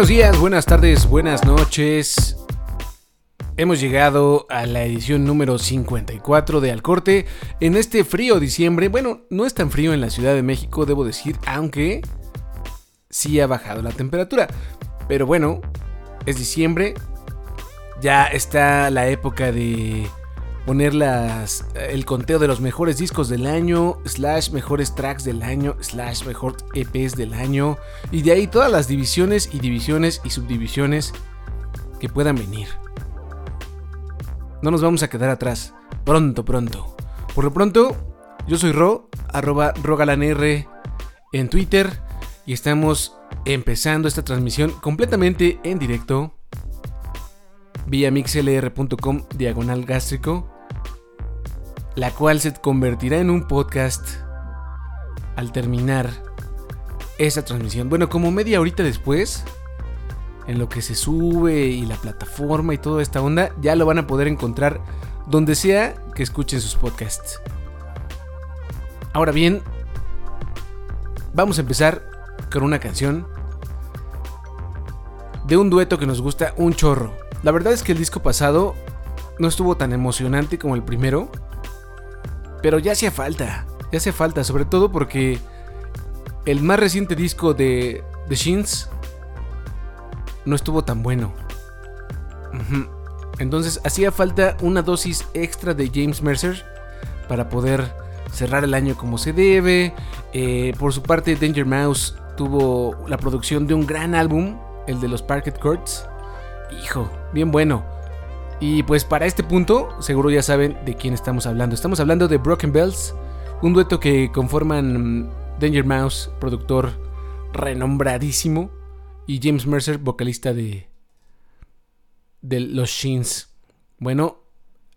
Buenos días, buenas tardes, buenas noches. Hemos llegado a la edición número 54 de Al Corte en este frío diciembre. Bueno, no es tan frío en la Ciudad de México, debo decir, aunque sí ha bajado la temperatura. Pero bueno, es diciembre, ya está la época de poner las, el conteo de los mejores discos del año, slash mejores tracks del año, slash mejor EPs del año, y de ahí todas las divisiones y divisiones y subdivisiones que puedan venir. No nos vamos a quedar atrás, pronto, pronto. Por lo pronto, yo soy Ro, arroba rogalanr en Twitter, y estamos empezando esta transmisión completamente en directo vía mixlr.com diagonal gástrico, la cual se convertirá en un podcast al terminar esa transmisión. Bueno, como media horita después, en lo que se sube y la plataforma y toda esta onda, ya lo van a poder encontrar donde sea que escuchen sus podcasts. Ahora bien, vamos a empezar con una canción de un dueto que nos gusta un chorro. La verdad es que el disco pasado no estuvo tan emocionante como el primero, pero ya hacía falta, ya hacía falta, sobre todo porque el más reciente disco de The Shins no estuvo tan bueno. Entonces hacía falta una dosis extra de James Mercer para poder cerrar el año como se debe. Eh, por su parte, Danger Mouse tuvo la producción de un gran álbum, el de los Parket Courts. Hijo, bien bueno. Y pues para este punto, seguro ya saben de quién estamos hablando. Estamos hablando de Broken Bells, un dueto que conforman Danger Mouse, productor renombradísimo, y James Mercer, vocalista de, de Los Shins. Bueno,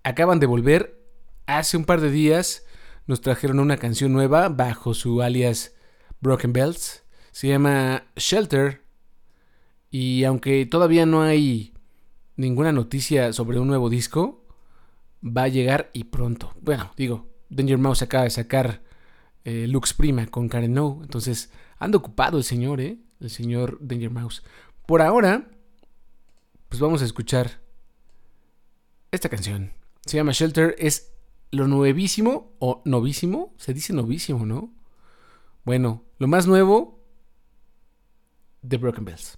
acaban de volver. Hace un par de días nos trajeron una canción nueva bajo su alias Broken Bells. Se llama Shelter y aunque todavía no hay ninguna noticia sobre un nuevo disco, va a llegar y pronto. Bueno, digo, Danger Mouse acaba de sacar eh, Lux Prima con Karen No. Entonces, anda ocupado el señor, ¿eh? El señor Danger Mouse. Por ahora, pues vamos a escuchar esta canción. Se llama Shelter. Es lo nuevísimo o novísimo. Se dice novísimo, ¿no? Bueno, lo más nuevo de Broken Bells.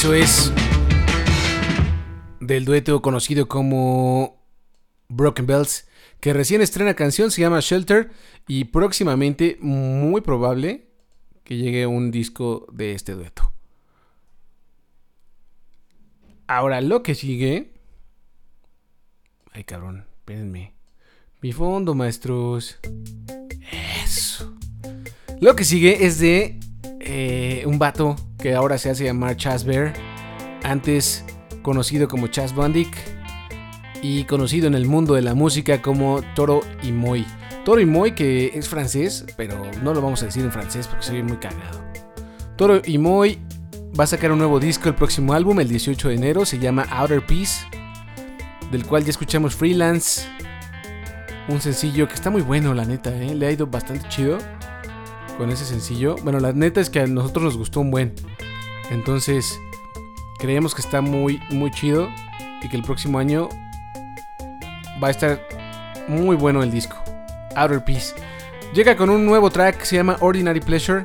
Eso es del dueto conocido como Broken Bells, que recién estrena canción, se llama Shelter y próximamente, muy probable, que llegue un disco de este dueto. Ahora, lo que sigue... Ay, cabrón, espérenme. Mi fondo, maestros. Eso. Lo que sigue es de eh, un vato que ahora se hace llamar Chas Bear. Antes conocido como Chas Bandic. Y conocido en el mundo de la música como Toro y Moy. Toro y Moy que es francés, pero no lo vamos a decir en francés porque soy muy cagado. Toro y Moy va a sacar un nuevo disco el próximo álbum, el 18 de enero. Se llama Outer Peace. Del cual ya escuchamos Freelance. Un sencillo que está muy bueno, la neta, ¿eh? le ha ido bastante chido con ese sencillo. Bueno, la neta es que a nosotros nos gustó un buen. Entonces, creemos que está muy, muy chido y que el próximo año va a estar muy bueno el disco. Outer Peace. Llega con un nuevo track que se llama Ordinary Pleasure.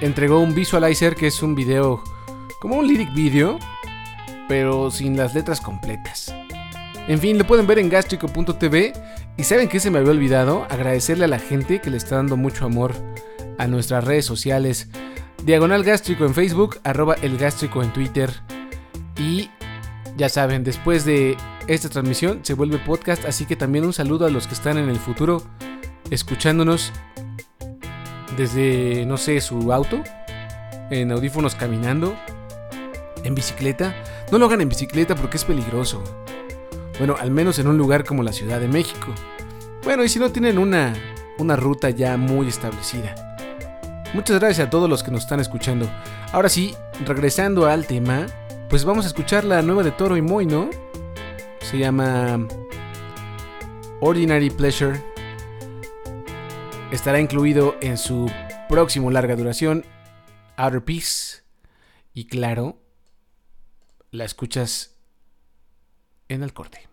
Entregó un visualizer que es un video, como un lyric video, pero sin las letras completas. En fin, lo pueden ver en gastrico.tv. Y saben que se me había olvidado agradecerle a la gente que le está dando mucho amor a nuestras redes sociales. Diagonal Gástrico en Facebook, arroba el gástrico en Twitter. Y ya saben, después de esta transmisión se vuelve podcast, así que también un saludo a los que están en el futuro escuchándonos desde, no sé, su auto, en audífonos caminando, en bicicleta. No lo hagan en bicicleta porque es peligroso. Bueno, al menos en un lugar como la Ciudad de México. Bueno, y si no tienen una, una ruta ya muy establecida. Muchas gracias a todos los que nos están escuchando. Ahora sí, regresando al tema, pues vamos a escuchar la nueva de Toro y Moy, ¿no? Se llama Ordinary Pleasure. Estará incluido en su próximo larga duración, Outer Peace. Y claro, la escuchas en el corte.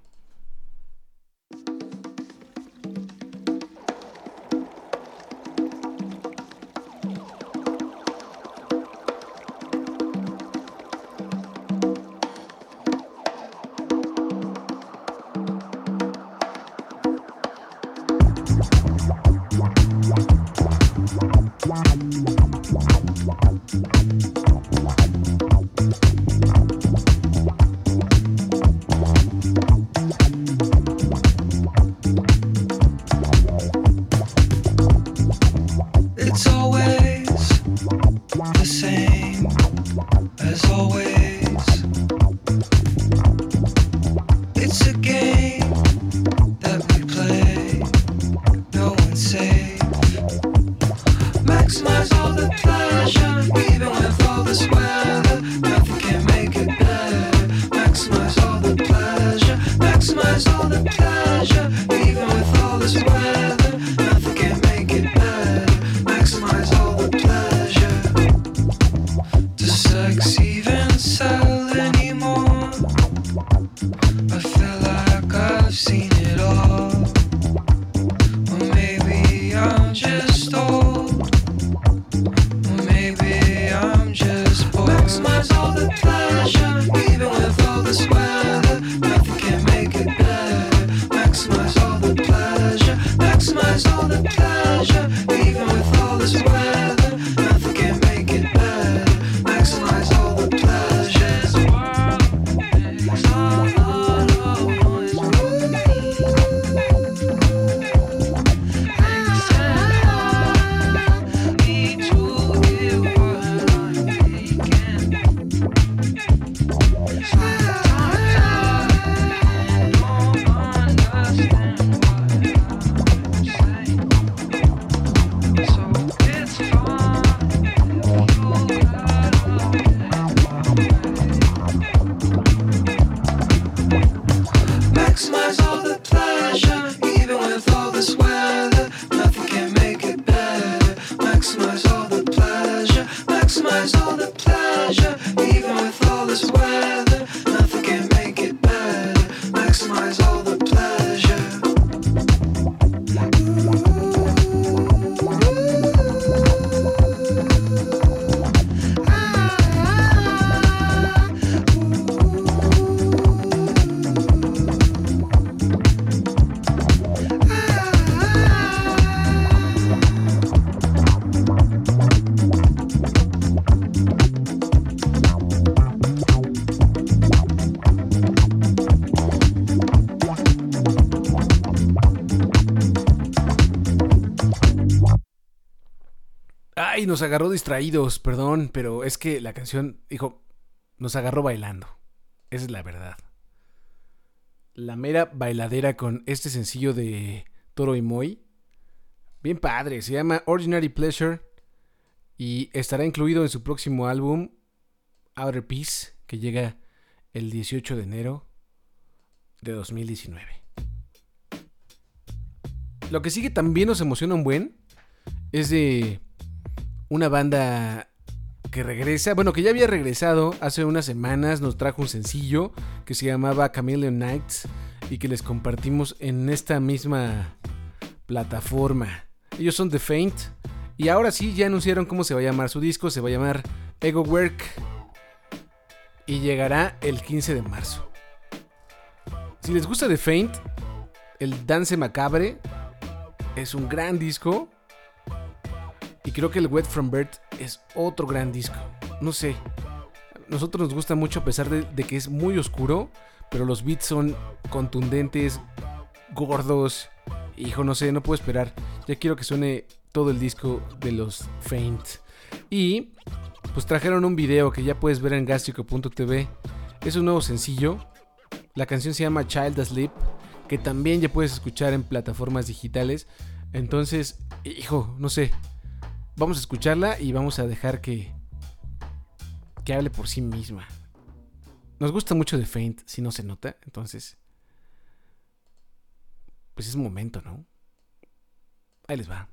summer's on a cloud. Nos agarró distraídos, perdón, pero es que la canción, dijo, nos agarró bailando. Esa es la verdad. La mera bailadera con este sencillo de Toro y Moy. Bien padre, se llama Ordinary Pleasure y estará incluido en su próximo álbum, Outer Peace, que llega el 18 de enero de 2019. Lo que sigue también nos emociona un buen es de una banda que regresa, bueno, que ya había regresado hace unas semanas, nos trajo un sencillo que se llamaba Chameleon Nights y que les compartimos en esta misma plataforma. Ellos son The Faint y ahora sí ya anunciaron cómo se va a llamar su disco, se va a llamar Ego Work y llegará el 15 de marzo. Si les gusta The Faint, el Dance Macabre es un gran disco creo que el Wet From Birth es otro gran disco. No sé. Nosotros nos gusta mucho a pesar de, que es muy oscuro. Pero los beats son contundentes, gordos. Hijo, no sé, no puedo esperar. Ya quiero que suene todo el disco de los Faint. Y pues trajeron un video que ya puedes ver en gastrico.tv. Es un nuevo sencillo. La canción se llama Child Asleep, que también ya puedes escuchar en plataformas digitales. Entonces, hijo, no sé, Vamos a escucharla y vamos a dejar que, que hable por sí misma. Nos gusta mucho de Faint, si no se nota, entonces... Pues es momento, ¿no? Ahí les va.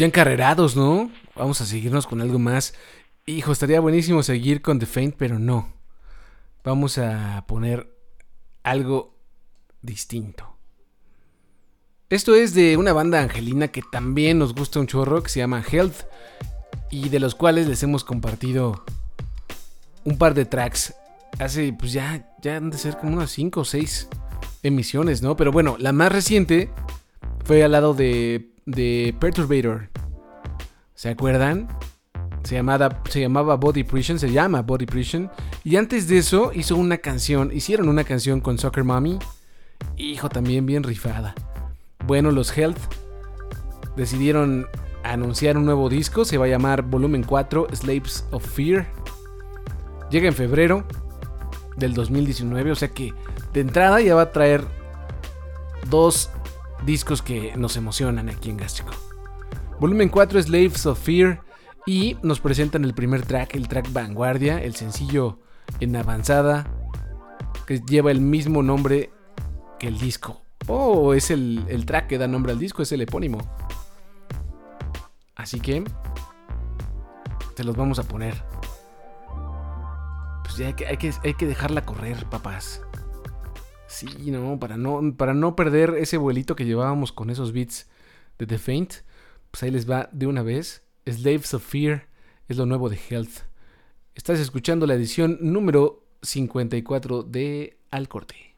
Ya encarrerados, ¿no? Vamos a seguirnos con algo más. Hijo, estaría buenísimo seguir con The Faint, pero no. Vamos a poner algo distinto. Esto es de una banda angelina que también nos gusta un chorro, que se llama Health, y de los cuales les hemos compartido un par de tracks. Hace, pues ya, ya han de ser como unas 5 o 6 emisiones, ¿no? Pero bueno, la más reciente fue al lado de, de Perturbator. ¿Se acuerdan? Se llamaba, se llamaba Body Prison, se llama Body Prison. Y antes de eso hizo una canción, hicieron una canción con Soccer Mommy. Hijo, también bien rifada. Bueno, los Health decidieron anunciar un nuevo disco, se va a llamar Volumen 4 Slaves of Fear. Llega en febrero del 2019, o sea que de entrada ya va a traer dos discos que nos emocionan aquí en Gástrico. Volumen 4 Slaves of Fear y nos presentan el primer track, el track Vanguardia, el sencillo en avanzada que lleva el mismo nombre que el disco. Oh, es el, track que da nombre al disco, es el epónimo. Así que te los vamos a poner. Pues ya hay que, hay que, hay que dejarla correr, papás. Sí, no, para no, para no perder ese vuelito que llevábamos con esos beats de The Faint. Pues ahí les va de una vez. Slaves of Fear es lo nuevo de Health. Estás escuchando la edición número 54 de Al Corte.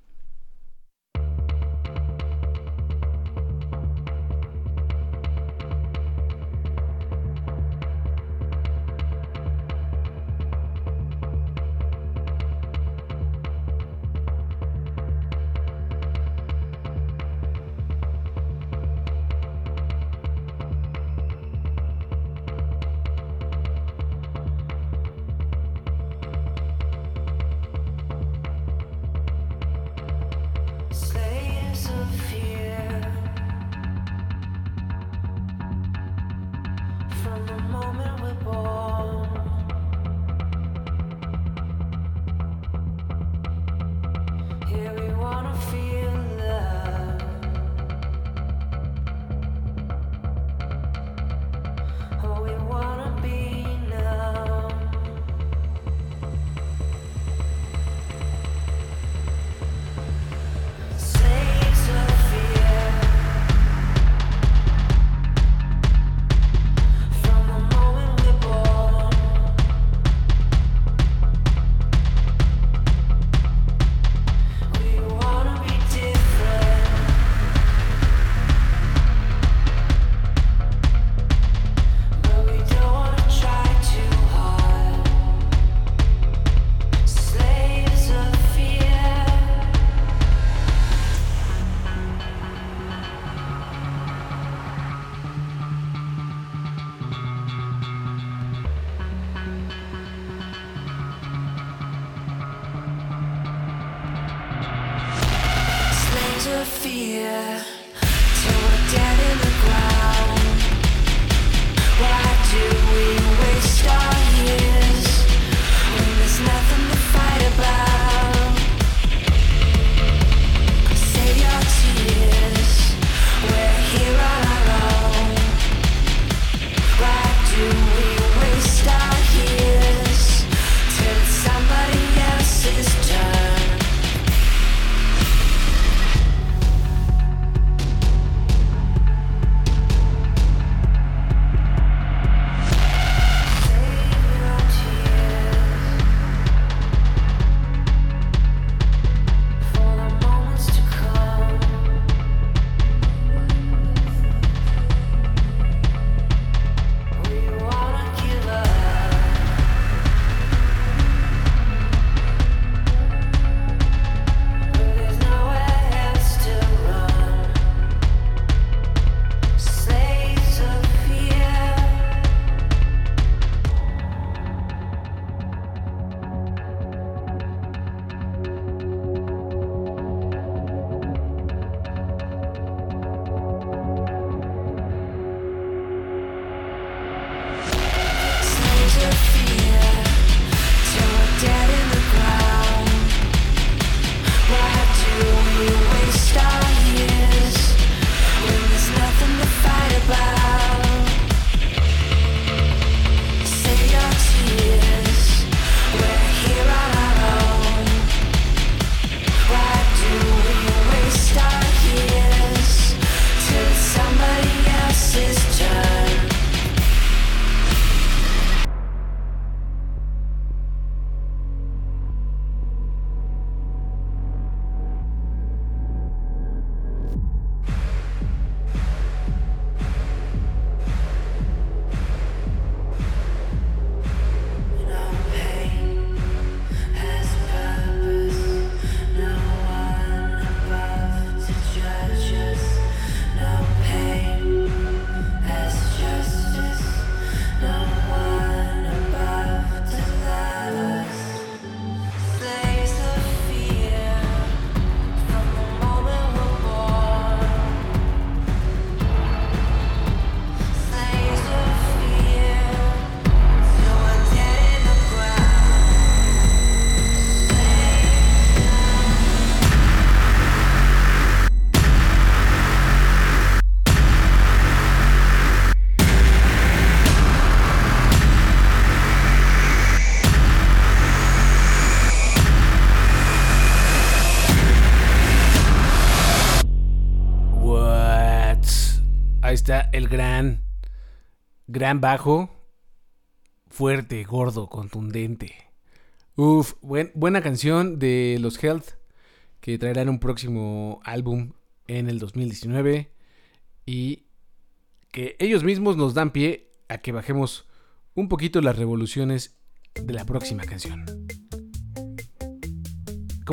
Gran, gran bajo, fuerte, gordo, contundente. Uf, buena canción de los Health, que traerán un próximo álbum en el 2019 y que ellos mismos nos dan pie a que bajemos un poquito las revoluciones de la próxima canción.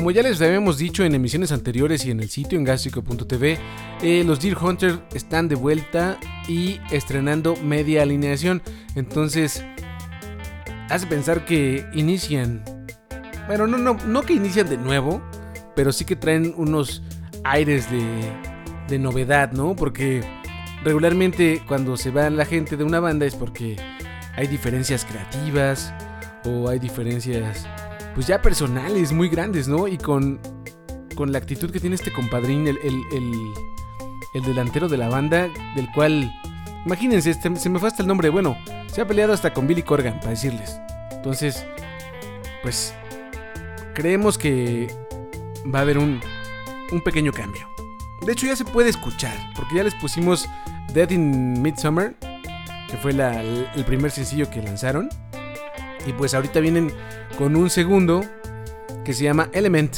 Como ya les habíamos dicho en emisiones anteriores y en el sitio en gástrico.tv, eh, los Deer Hunter están de vuelta y estrenando media alineación. Entonces, hace pensar que inician. Bueno, no, no, no que inician de nuevo, pero sí que traen unos aires de, de novedad, ¿no? Porque regularmente cuando se va la gente de una banda es porque hay diferencias creativas o hay diferencias pues ya personales muy grandes, ¿no? Y con, con la actitud que tiene este compadrín, el, el, delantero de la banda, del cual, imagínense, este, se me fue hasta el nombre, bueno, se ha peleado hasta con Billy Corgan, para decirles. Entonces, pues, creemos que va a haber un, un pequeño cambio. De hecho, ya se puede escuchar, porque ya les pusimos Dead in Midsummer, que fue el primer sencillo que lanzaron. Y pues ahorita vienen con un segundo que se llama Element.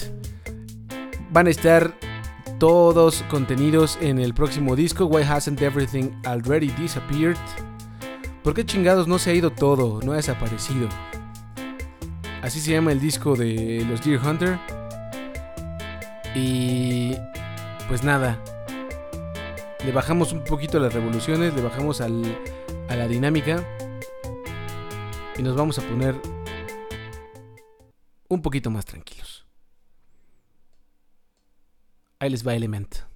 Van a estar todos contenidos en el próximo disco, Why Hasn't Everything Already Disappeared? ¿Por qué chingados no se ha ido todo? No ha desaparecido. Así se llama el disco de los Deer Hunter. Y pues nada. Le bajamos un poquito las revoluciones, le bajamos a la dinámica. Y nos vamos a poner un poquito más tranquilos. Ahí les va Element.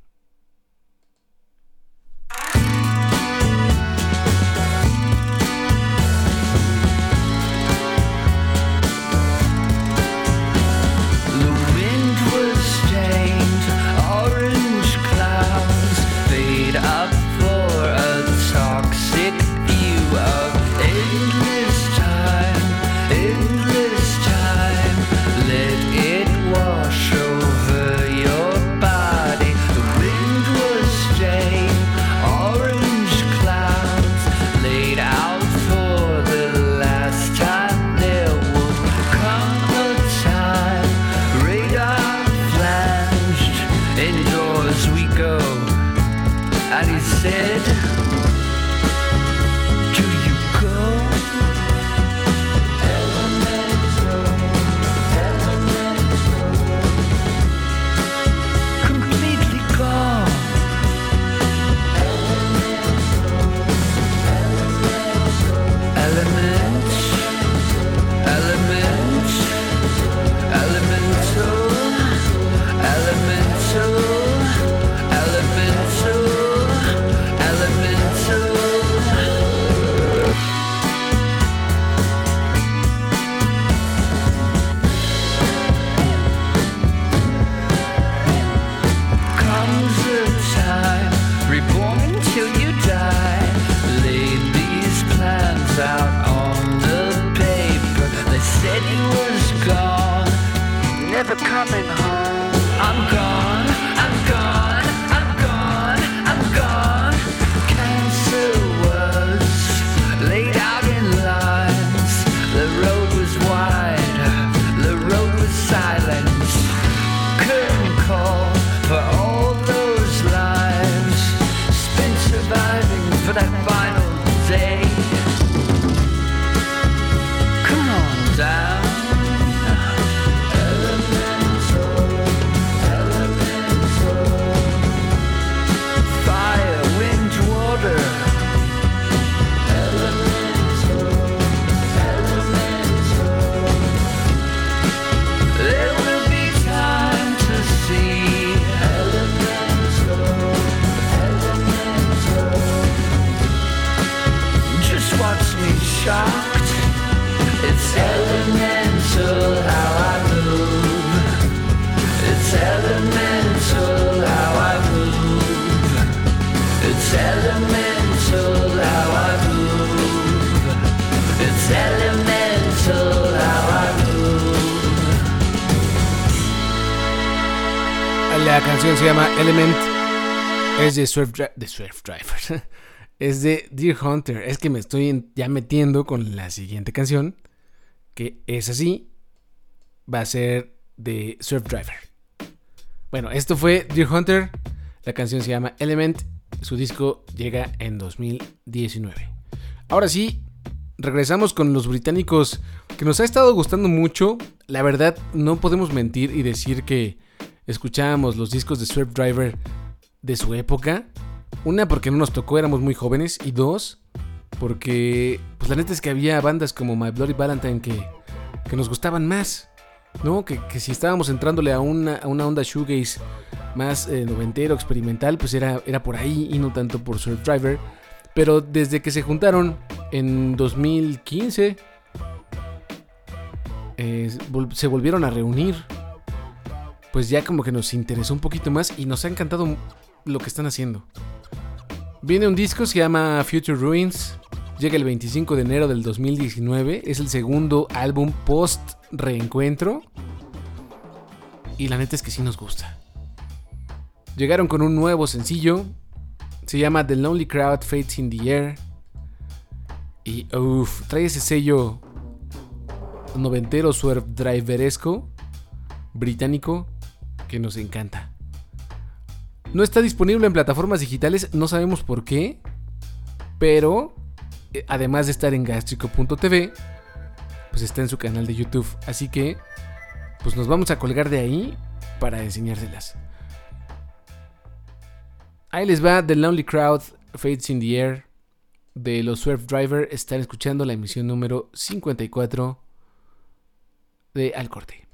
De Swift, de Swift Driver. es de Deer Hunter. Es que me estoy ya metiendo con la siguiente canción, que es así, va a ser de Surf Driver. Bueno, esto fue Deer Hunter, la canción se llama Element, su disco llega en 2019. Ahora sí, regresamos con los británicos que nos ha estado gustando mucho. La verdad, no podemos mentir y decir que escuchábamos los discos de Surf Driver de su época. Una, porque no nos tocó, éramos muy jóvenes. Y dos, porque pues la neta es que había bandas como My Bloody Valentine que, que nos gustaban más. ¿No? Que, si estábamos entrándole a una, a una onda shoegaze más eh, noventero, experimental, pues era, era por ahí y no tanto por Surf Driver. Pero desde que se juntaron en 2015, eh, se volvieron a reunir. Pues ya como que nos interesó un poquito más y nos ha encantado lo que están haciendo. Viene un disco, se llama Future Ruins. Llega el 25 de enero del 2019. Es el segundo álbum post reencuentro. Y la neta es que sí nos gusta. Llegaron con un nuevo sencillo se llama The Lonely Crowd Fades in the Air. Y uff, trae ese sello noventero surf driveresco británico que nos encanta. No está disponible en plataformas digitales, no sabemos por qué, pero eh, además de estar en gastrico.tv, pues está en su canal de YouTube, así que pues nos vamos a colgar de ahí para enseñárselas. Ahí les va The Lonely Crowd, Fades in the Air de los Surf Driver. Están escuchando la emisión número 54 de Al Corte.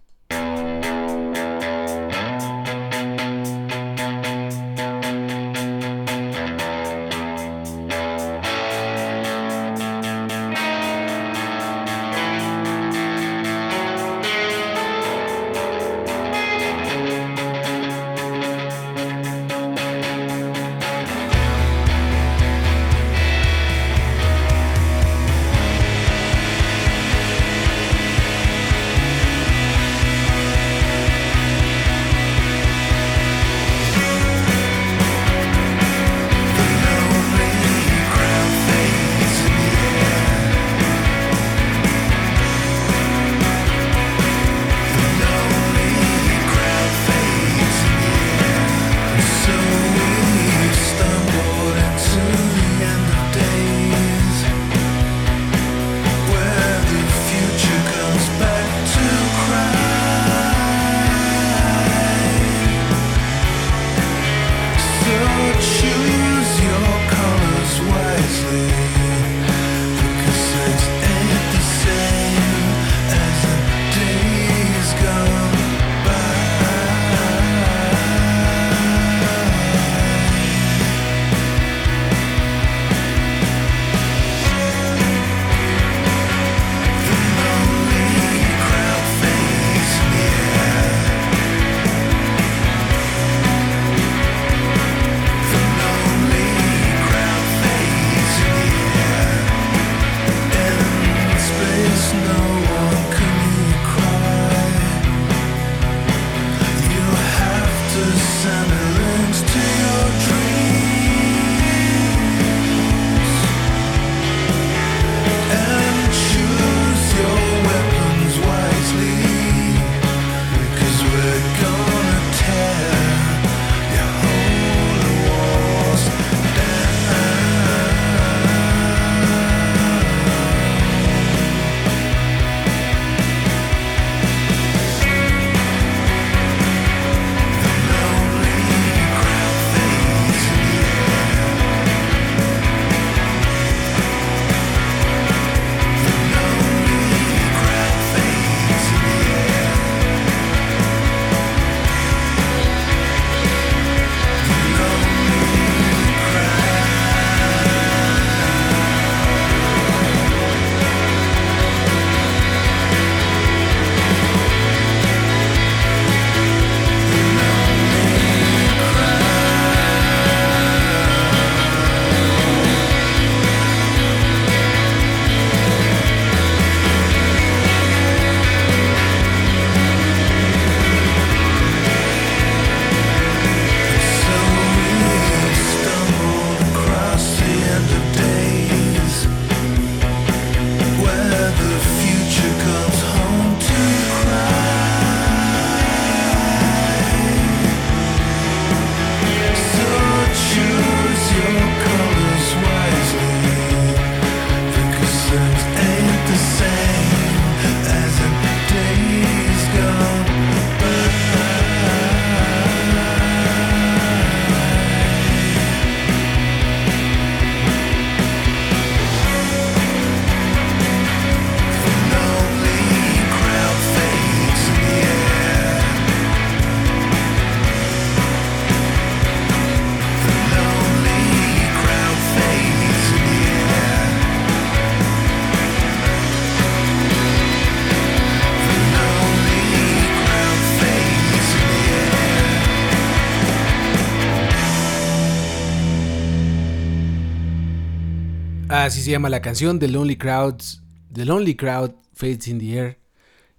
Así se llama la canción The Lonely Crowds. The Lonely Crowd Fades in the Air.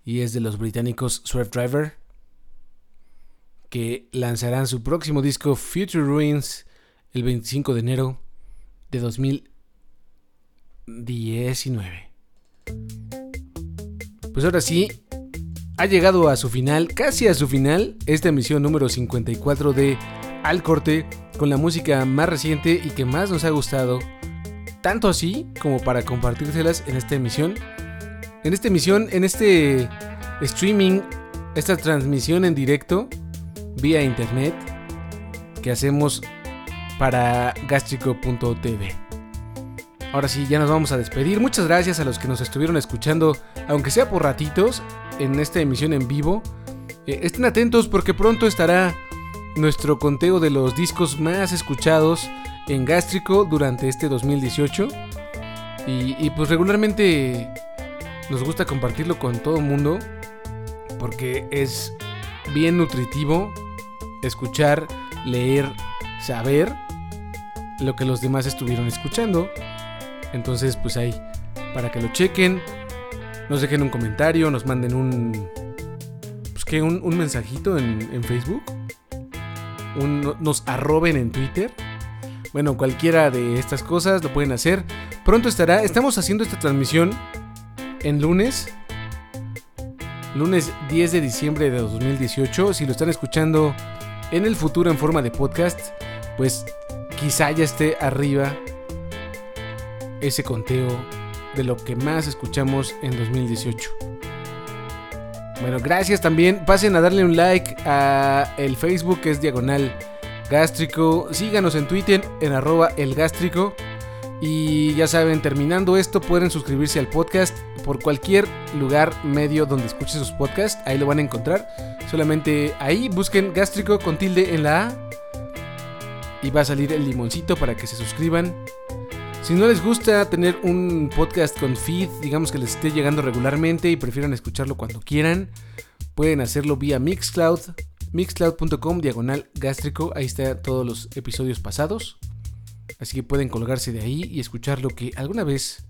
Y es de los británicos Swerve Driver. Que lanzarán su próximo disco Future Ruins el 25 de enero de 2019. Pues ahora sí, ha llegado a su final, casi a su final, esta emisión número 54 de Al Corte, con la música más reciente y que más nos ha gustado tanto así como para compartírselas en esta emisión. En esta emisión, en este streaming, esta transmisión en directo vía internet que hacemos para gastrico.tv. Ahora sí, ya nos vamos a despedir. Muchas gracias a los que nos estuvieron escuchando, aunque sea por ratitos, en esta emisión en vivo. Eh, estén atentos porque pronto estará nuestro conteo de los discos más escuchados en Gástrico durante este 2018. Y, pues regularmente nos gusta compartirlo con todo el mundo porque es bien nutritivo escuchar, leer, saber lo que los demás estuvieron escuchando. Entonces pues ahí, para que lo chequen, nos dejen un comentario, nos manden un... Pues que un, mensajito en, en Facebook. nos arroben en Twitter bueno, cualquiera de estas cosas lo pueden hacer. Pronto estará. Estamos haciendo esta transmisión en lunes. Lunes 10 de diciembre de 2018. Si lo están escuchando en el futuro en forma de podcast, pues quizá ya esté arriba ese conteo de lo que más escuchamos en 2018. Bueno, gracias también. Pasen a darle un like a el Facebook que es diagonal gástrico. Síganos en Twitter en arroba el gástrico. Y ya saben, terminando esto, pueden suscribirse al podcast por cualquier lugar medio donde escuchen sus podcasts. Ahí lo van a encontrar. Solamente ahí busquen gástrico con tilde en la A. Y va a salir el limoncito para que se suscriban. Si no les gusta tener un podcast con feed, digamos que les esté llegando regularmente y prefieran escucharlo cuando quieran, pueden hacerlo vía Mixcloud mixcloud.com diagonal gástrico, ahí están todos los episodios pasados. Así que pueden colgarse de ahí y escuchar lo que alguna vez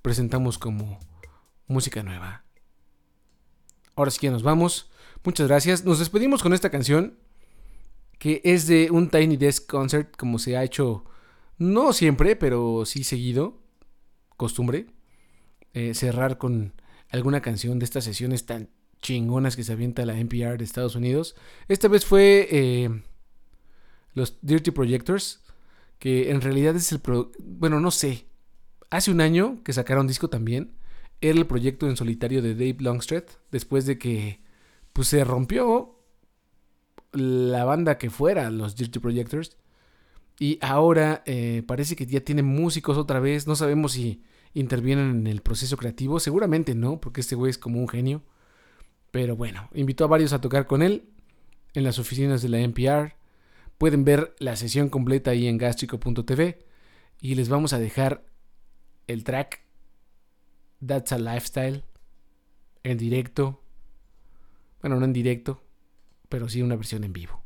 presentamos como música nueva. Ahora sí que nos vamos. Muchas gracias. Nos despedimos con esta canción que es de un Tiny Desk Concert como se ha hecho no siempre, pero sí seguido. Costumbre. Eh, cerrar con alguna canción de estas sesiones tan chingonas que se avienta la NPR de Estados Unidos. Esta vez fue eh, los Dirty Projectors, que en realidad es el... bueno, no sé. Hace un año que sacaron disco también. Era el proyecto en solitario de Dave Longstreth, después de que pues, se rompió la banda que fuera, los Dirty Projectors. Y ahora eh, parece que ya tienen músicos otra vez. No sabemos si intervienen en el proceso creativo. Seguramente no, porque este güey es como un genio. Pero bueno, invitó a varios a tocar con él en las oficinas de la NPR. Pueden ver la sesión completa ahí en gastrico.tv y les vamos a dejar el track That's a Lifestyle en directo. Bueno, no en directo, pero sí una versión en vivo.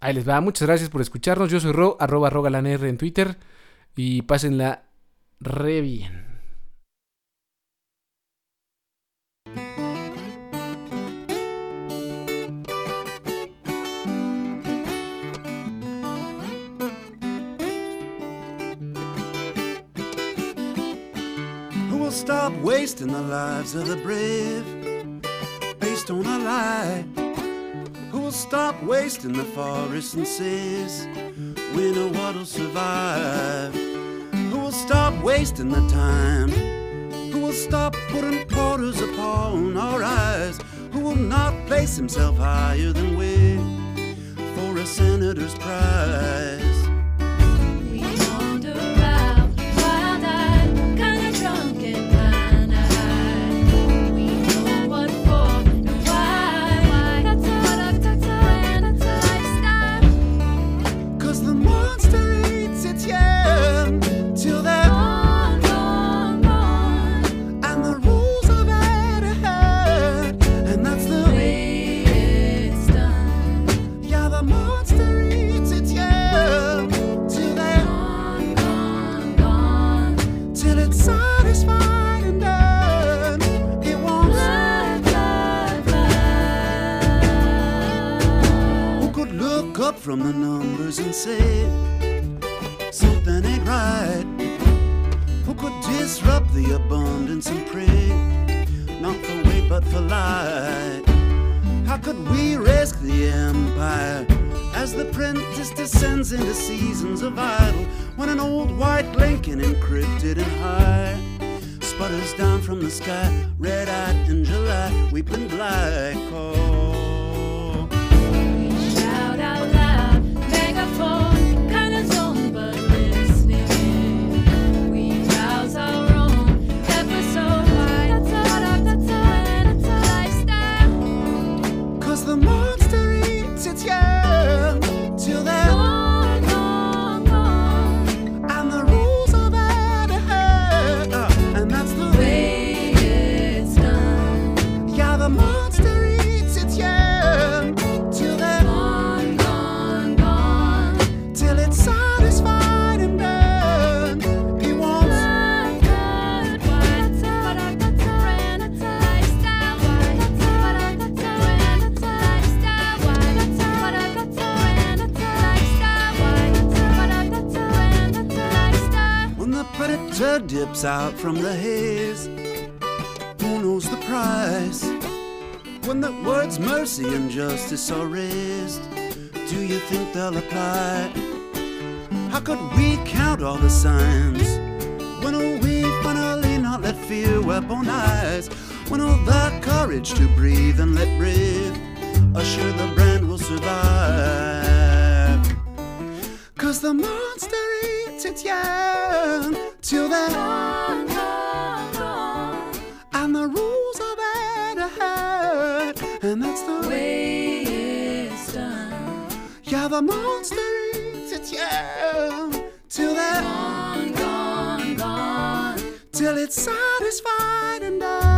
Ahí les va. Muchas gracias por escucharnos. Yo soy Ro, arroba rogalanr en Twitter. Y pásenla re bien. Stop wasting the lives of the brave based on a lie? Who will stop wasting the forests and seas? Know what'll survive. Who will stop wasting the time? Who will stop putting porters upon our eyes? Who will not place himself higher than we for a senator's prize? From the numbers and say something ain't right. Who could disrupt the abundance and pray? Not for weight but for light. How could we risk the empire as the apprentice descends into seasons of idle when an old white Lincoln encrypted and high sputters down from the sky, red eyed in July, weeping black coal. Dips out from the haze. Who knows the price? When the words mercy and justice are raised, do you think they'll apply? How could we count all the signs? When will we finally not let fear weaponize? When will the courage to breathe and let breathe assure the brand will survive? Cause the monster eats its young till they're Gone, gone, gone. and the rules are there to hurt, and that's the Way it's done. Yeah, the monster eats its young till they're Gone, gone, gone. till it's satisfied and done.